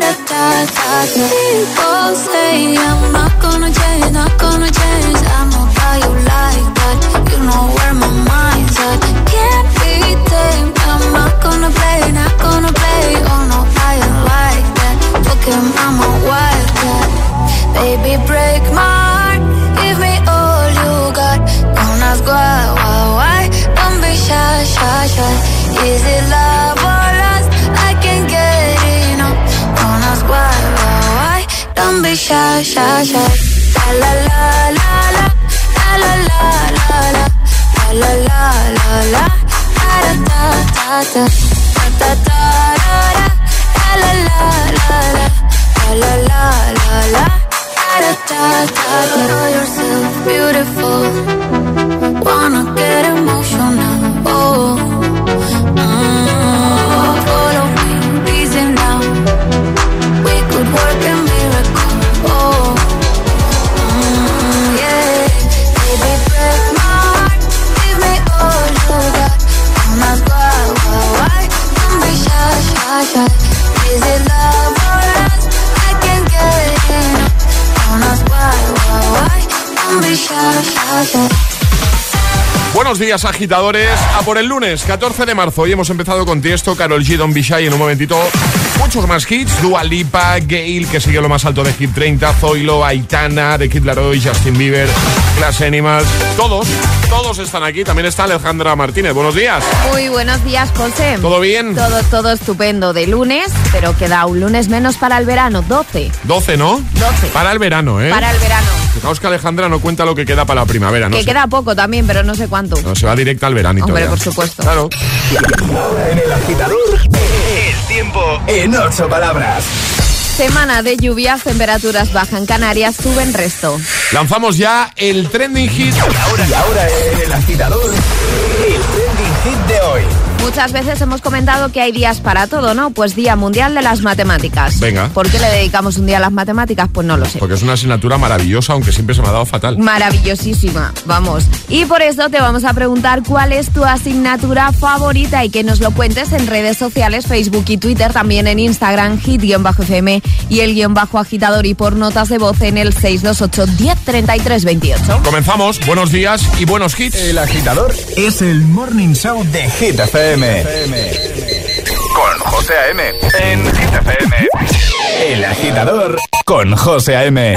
da da da. People say I'm not gonna change, not gonna change. I know how you like that. You know where my mind's at. Can't be tamed. I'm not gonna play, not gonna play. Oh no, I ain't like that. Fuck him, I'm a wildcat. Baby, break my shy, shy, shy. La la la la la. La la la la la. La la la. Da da da da. Da da da. La la la la la. La la la la. Da da da beautiful. Wanna get emotional. Buenos días, agitadores. A por el lunes, 14 de marzo. Hoy hemos empezado con Tiesto, Carol G, Don Bishai en un momentito. Muchos más hits. Dua Lipa, Gale, que sigue lo más alto de Hit 30. Zoilo, Aitana, de Kid Laroi, Justin Bieber, Class Animals. Todos, todos están aquí. También está Alejandra Martínez. Buenos días. Muy buenos días, José. ¿Todo bien? Todo, todo estupendo de lunes, pero queda un lunes menos para el verano, 12. 12, ¿no? 12. Para el verano, ¿eh? Para el verano. Fijaos que Alejandra no cuenta lo que queda para la primavera, ¿no? que sé. queda poco también, pero no sé cuánto. No, se va directa al veranito. Hombre, ya. por supuesto. Claro. En el agitador, el tiempo en ocho palabras. Semana de lluvias, temperaturas bajan Canarias, suben resto. Lanzamos ya el trending hit. Ahora, y ahora en el agitador, el trending hit de hoy. Muchas veces hemos comentado que hay días para todo, ¿no? Pues Día Mundial de las Matemáticas. Venga. ¿Por qué le dedicamos un día a las matemáticas? Pues no lo sé. Porque es una asignatura maravillosa, aunque siempre se me ha dado fatal. Maravillosísima, vamos. Y por eso te vamos a preguntar cuál es tu asignatura favorita y que nos lo cuentes en redes sociales, Facebook y Twitter, también en Instagram, hit-fm y el guion bajo agitador y por notas de voz en el 628-103328. Comenzamos. Buenos días y buenos hits. El agitador es el morning show de Hit FM. Con José A.M. En Hit FM. El agitador con José A.M.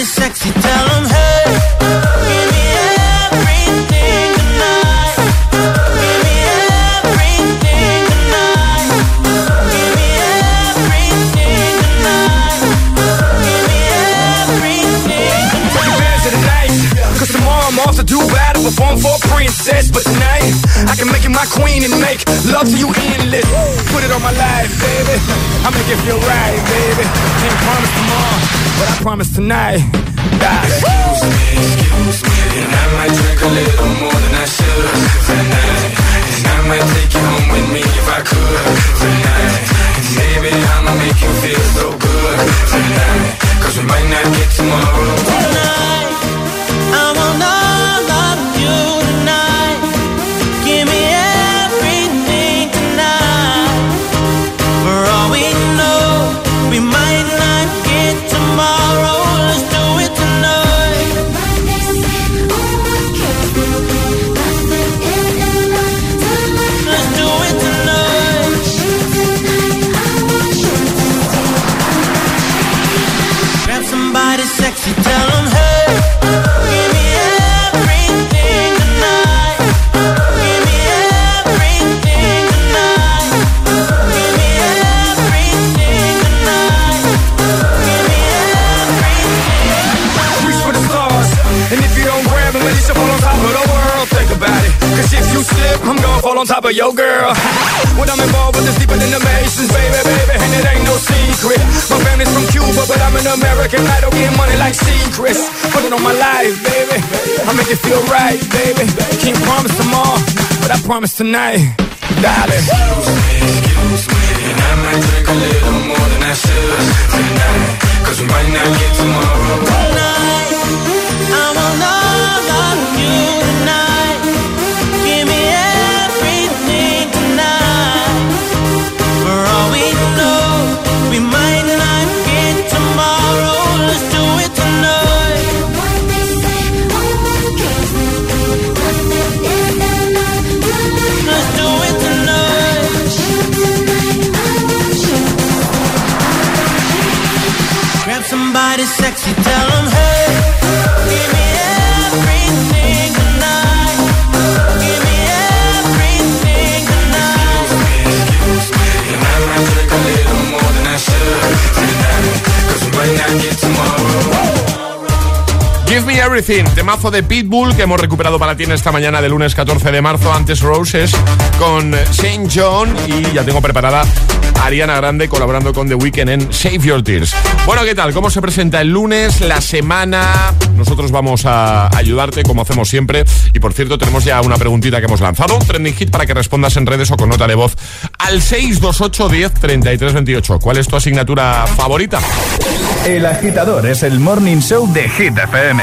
Somebody sexy, tell 'em, hey. Give me everything tonight. Give me everything tonight. Give me everything tonight. Cause tomorrow I'm off to do battle, perform for a princess. But tonight, I can make you my queen and make love to you endless. Put it on my life, baby. I make it feel right, baby. Can't promise tomorrow, but I promise tonight. Die. Excuse me, excuse me, and I might drink a little more than I should tonight. And I might take you home with me if I could tonight. And baby, I'ma make you feel so good tonight. Cause we might not get tomorrow. tonight. I want all promise tonight. Darling. Excuse me, excuse me, and I might drink a little more than I should Everything, temazo de Pitbull que hemos recuperado para ti en esta mañana de lunes 14 de marzo, antes Roses con Saint John y ya tengo preparada Ariana Grande colaborando con The Weeknd en Save Your Tears. Bueno, ¿qué tal? ¿Cómo se presenta el lunes, la semana? Nosotros vamos a ayudarte como hacemos siempre y por cierto tenemos ya una preguntita que hemos lanzado, trending hit para que respondas en redes o con nota de voz al 628 10 33 ¿Cuál es tu asignatura favorita? El agitador es el Morning Show de Hit FM.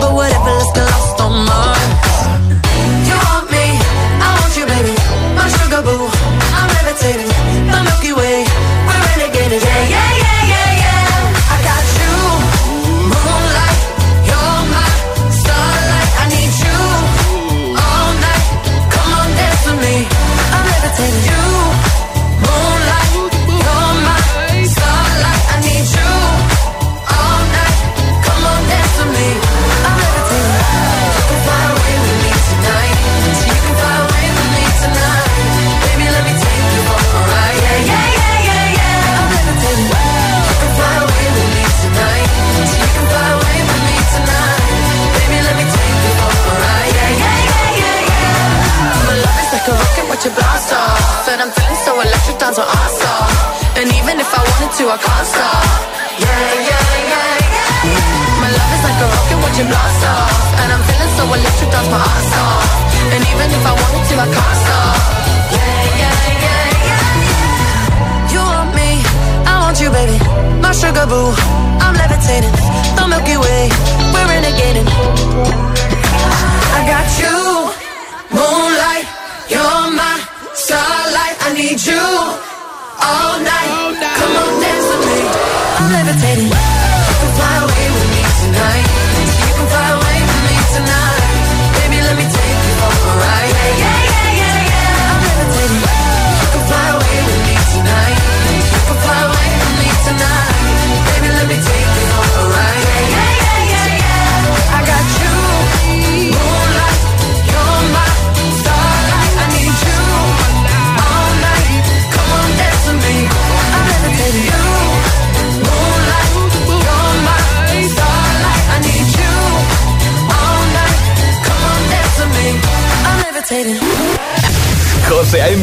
but whatever, let's get lost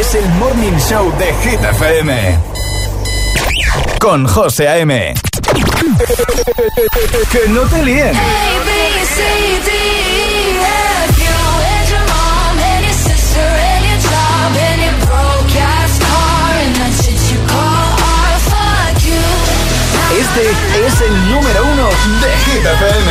es el Morning Show de Hit FM. Con José A.M. que no te líen. Este es el número uno de Hit FM.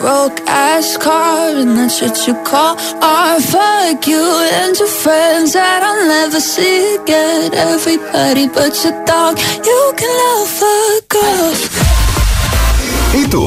broke ass car and that shit you call art. Fuck you and your friends that I'll never see again. Everybody but your dog, you can love fuck off. ¿Y tú?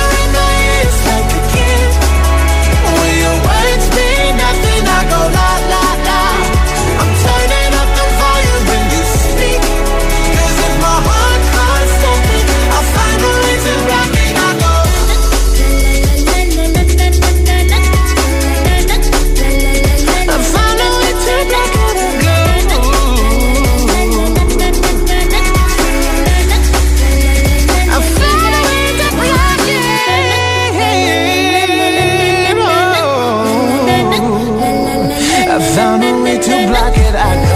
me to block it out.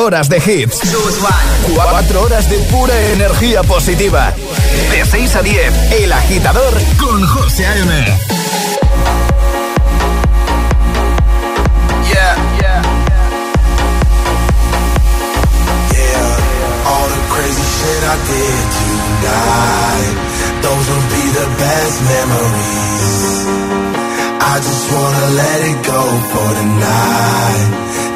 horas de hits. 4 horas de pura energía positiva. De 6 a 10, El Agitador con José A.M. Yeah, yeah. Yeah, all the crazy shit I did tonight. Those will be the best memories. I just wanna let it go for tonight.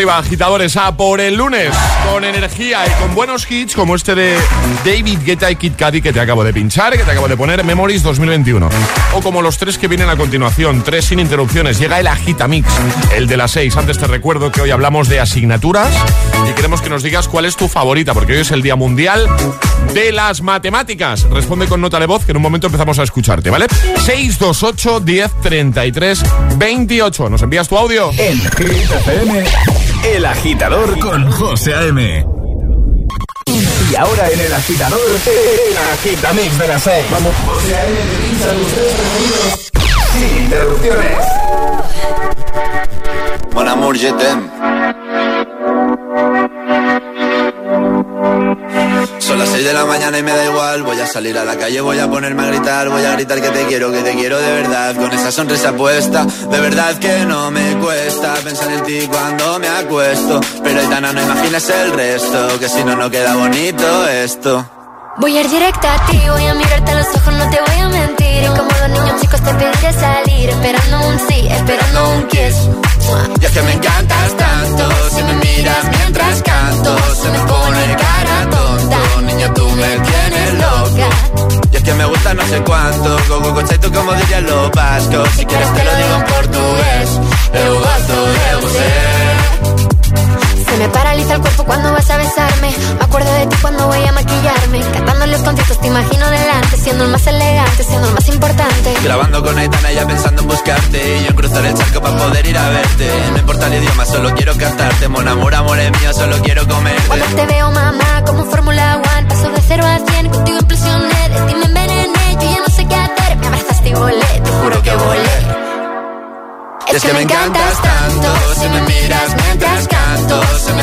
Arriba, agitadores, a por el lunes, con energía y con buenos hits como este de David Guetta y Kid Cudi que te acabo de pinchar, que te acabo de poner, Memories 2021. O como los tres que vienen a continuación, tres sin interrupciones. Llega el Agitamix, el de las seis. Antes te recuerdo que hoy hablamos de asignaturas y queremos que nos digas cuál es tu favorita, porque hoy es el Día Mundial de las Matemáticas. Responde con nota de voz que en un momento empezamos a escucharte, ¿vale? 628 10 33 28. ¿Nos envías tu audio? El Agitador con José A.M. Y ahora en El Agitador, El Agitamix de las 6. Vamos. José A.M. sin interrupciones. Mon amour, je 6 de la mañana y me da igual. Voy a salir a la calle, voy a ponerme a gritar. Voy a gritar que te quiero, que te quiero de verdad. Con esa sonrisa puesta, de verdad que no me cuesta pensar en ti cuando me acuesto. Pero Aitana, no imaginas el resto, que si no, no queda bonito esto. Voy a ir directa a ti, voy a mirarte a los ojos, no te voy a mentir. Y como los niños chicos te pediré salir, esperando un sí, esperando un kiss. Y es que me encantas tanto, si me miras mientras canto, se me pone cara tonta. Niña, tú me tienes loca. Y es que me gusta no sé cuánto, go go go tú como dirían los vascos. Si quieres te lo digo en portugués, eu gosto de você. Se me paraliza el cuerpo cuando vas a besarme acuerdo de ti cuando voy a maquillarme. Cantando los conciertos, te imagino delante. Siendo el más elegante, siendo el más importante. Grabando con Aitana, pensando en buscarte. Y yo en cruzar el charco para poder ir a verte. No importa el idioma, solo quiero cantarte. Mon amor, amor es mío, solo quiero comer. Cuando te veo, mamá, como Fórmula One. Paso de 0 a 100, contigo implosioné. De ti me envenené, yo ya no sé qué hacer. Me abrazaste y volé, te juro que volé. Es que me encantas tanto, si me miras mientras canto, se me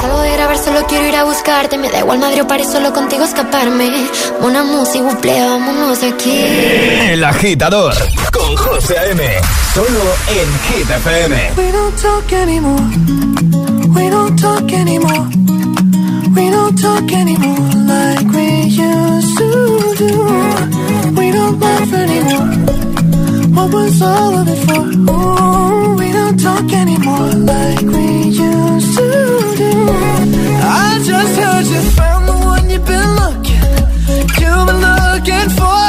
Salgo de grabar, solo quiero ir a buscarte, me da igual Madrid o París, solo contigo escaparme. Una música, buple, vámonos de aquí. El agitador con José A.M. Solo en Hit FM. We don't talk anymore. We don't talk anymore. We don't talk anymore like we used to do. We don't laugh anymore. What was all of it for? Ooh, we don't talk anymore like we used to do. I just heard you found the one you've been looking. You've been looking for.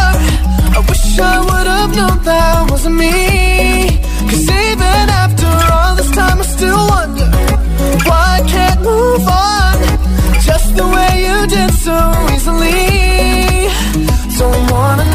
I wish I would have known that wasn't me. Cause even after all this time, I still wonder why I can't move on. Just the way you did so easily. Don't wanna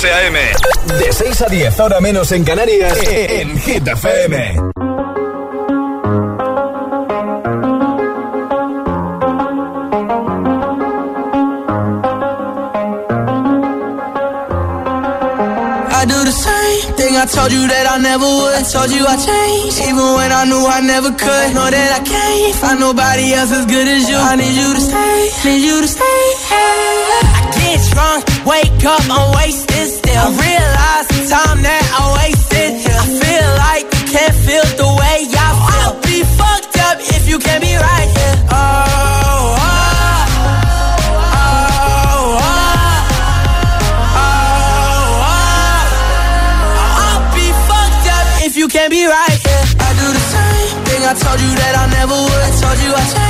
José A.M. De 6 a 10, ahora menos en Canarias, en Hit FM. I do the same thing I told you that I never would. I told you I changed, even when I knew I never could. Know that I can't find nobody else as good as you. I need you to stay, need you to stay. I get drunk, wake up, I'm wasted still. I realize the time that I wasted here. I feel like you can't feel the way I feel. I'll be fucked up if you can't be right here. Oh, oh, oh, oh, oh, oh. You can't be right here. I do the same thing I told you that I never would. I told you I changed,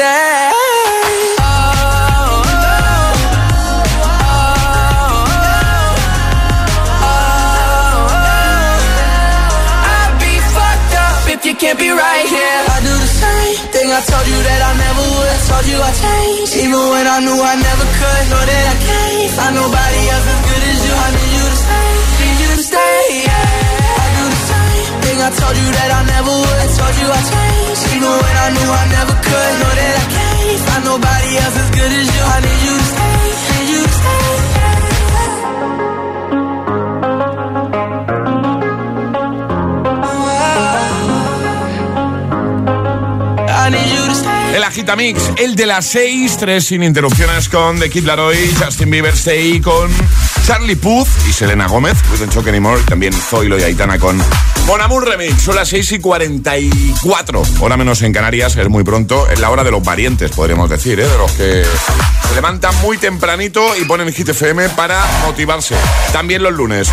Stay. I'd be fucked up if you can't be right here. I do the same thing I told you that I never would. I told you I changed, even when I knew I never could. Know that I can't find nobody else as good as you. I need you told you that I never would. Told you. El Agitamix, el de las 6, 3 sin interrupciones con The Kid Laroi, Justin Bieber Stay con Charlie Puth y Selena Gómez, We Don't Talk Anymore, también Zoilo y Aitana con Mon Amour Remix. Son las 6 y 44, hora menos en Canarias, es muy pronto, es la hora de los parientes, podríamos decir, ¿eh? de los que se levantan muy tempranito y ponen Hit FM para motivarse, también los lunes.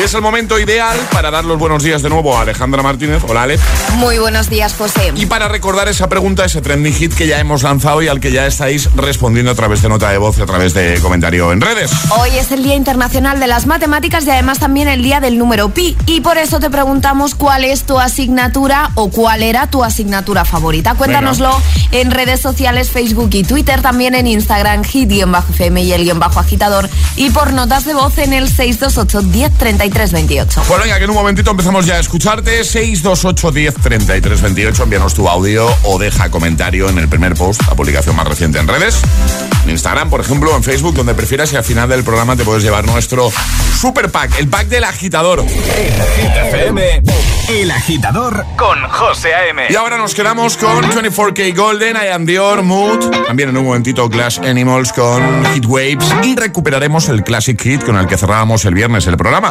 Y es el momento ideal para dar los buenos días de nuevo a Alejandra Martínez. Hola, Ale. Muy buenos días, José. Y para recordar esa pregunta, ese trending hit que ya hemos lanzado y al que ya estáis respondiendo a través de nota de voz y a través de comentario en redes. Hoy es el Día Internacional de las Matemáticas y además también el Día del Número Pi. Y por eso te preguntamos cuál es tu asignatura o cuál era tu asignatura favorita. Cuéntanoslo en redes sociales, Facebook y Twitter, también en Instagram, hit-fm y el guion bajo agitador. Y por notas de voz en el 628 10 33 28. Bueno, venga, que en un momentito empezamos ya a escucharte. 628 10 33 28. Envíanos tu audio o deja comentario en el primer post, la publicación más reciente en redes. En Instagram, por ejemplo, en Facebook, donde prefieras. Y al final del programa te puedes llevar nuestro super pack, el pack del agitador. FM, El Agitador con José A.M. Y ahora nos quedamos con 24K Golden, I Am Dior, Mood. También en un momentito Glass Animals con Heat Waves. Y recuperaremos el Classic Hit con el que cerrábamos el viernes el programa.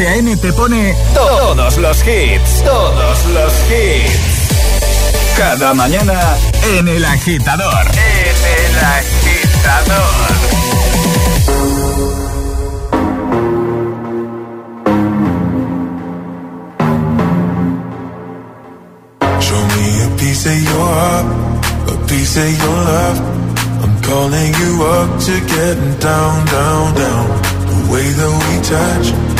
José te pone todos los hits, todos los hits. Cada mañana en el agitador. En el agitador. Show me a piece of your heart, a piece of your love. I'm calling you up to get down, down, down. The way that we touch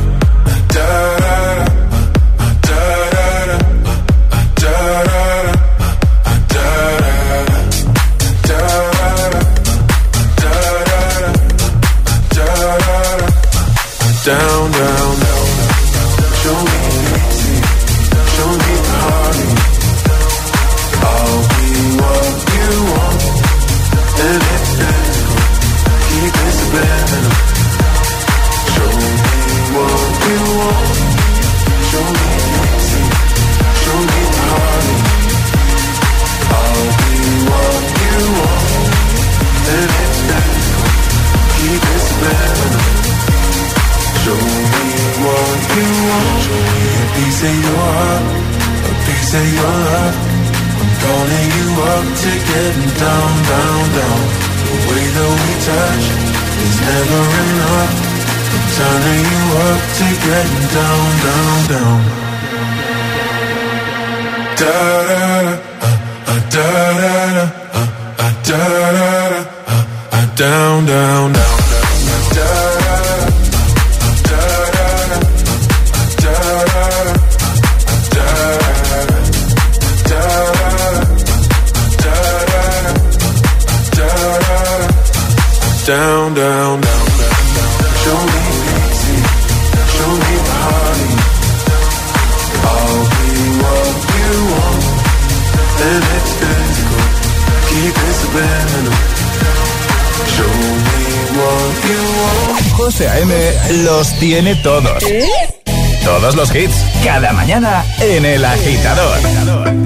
Say your love. I'm calling you up to getting down, down, down. The way that we touch is never enough. I'm turning you up to getting down, down, down. Da da da, da da da, da da da, down, down, down. down, down, down, down. Show me easy, show me the honey. I'll be what you want, and it's physical. Keep it subliminal. Show me what you want. José A.M. los tiene todos. ¿Eh? Todos los hits, cada mañana en El Agitador.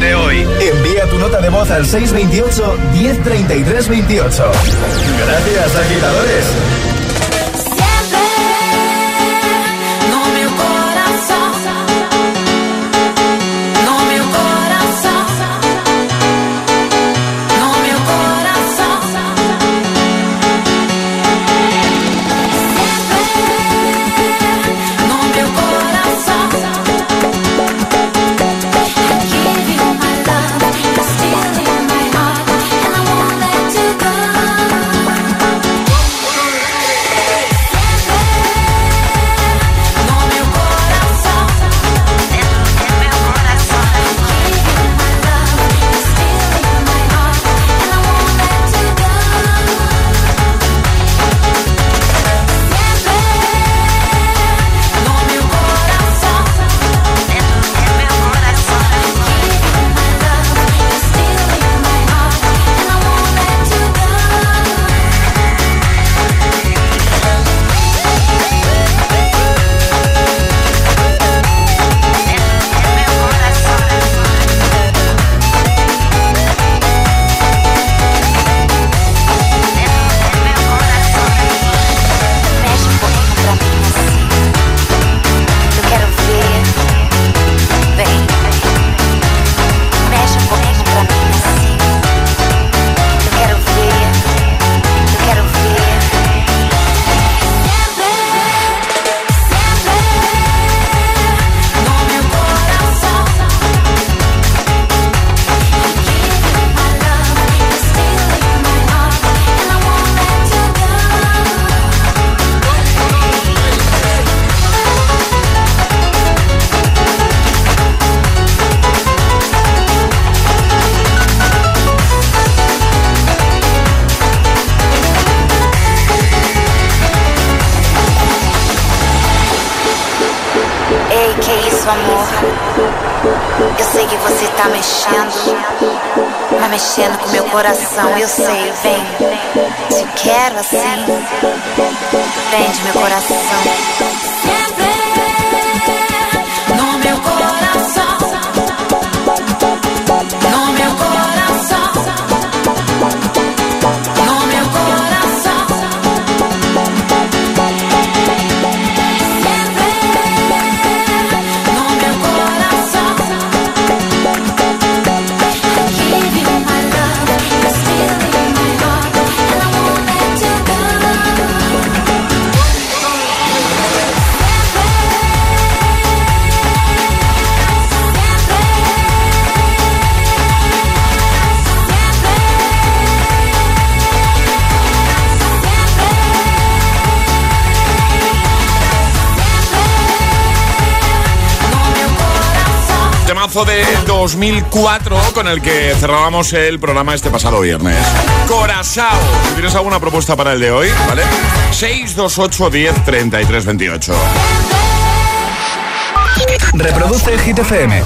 de hoy. Envía tu nota de voz al 628 1033 28. Gracias, agitadores. Coração. Eu sei, vem. Te quero assim, prende meu coração. 2004 con el que cerrábamos el programa este pasado viernes. Corazao. Tienes alguna propuesta para el de hoy, ¿vale? 628 10 33 28. Reproduce FM.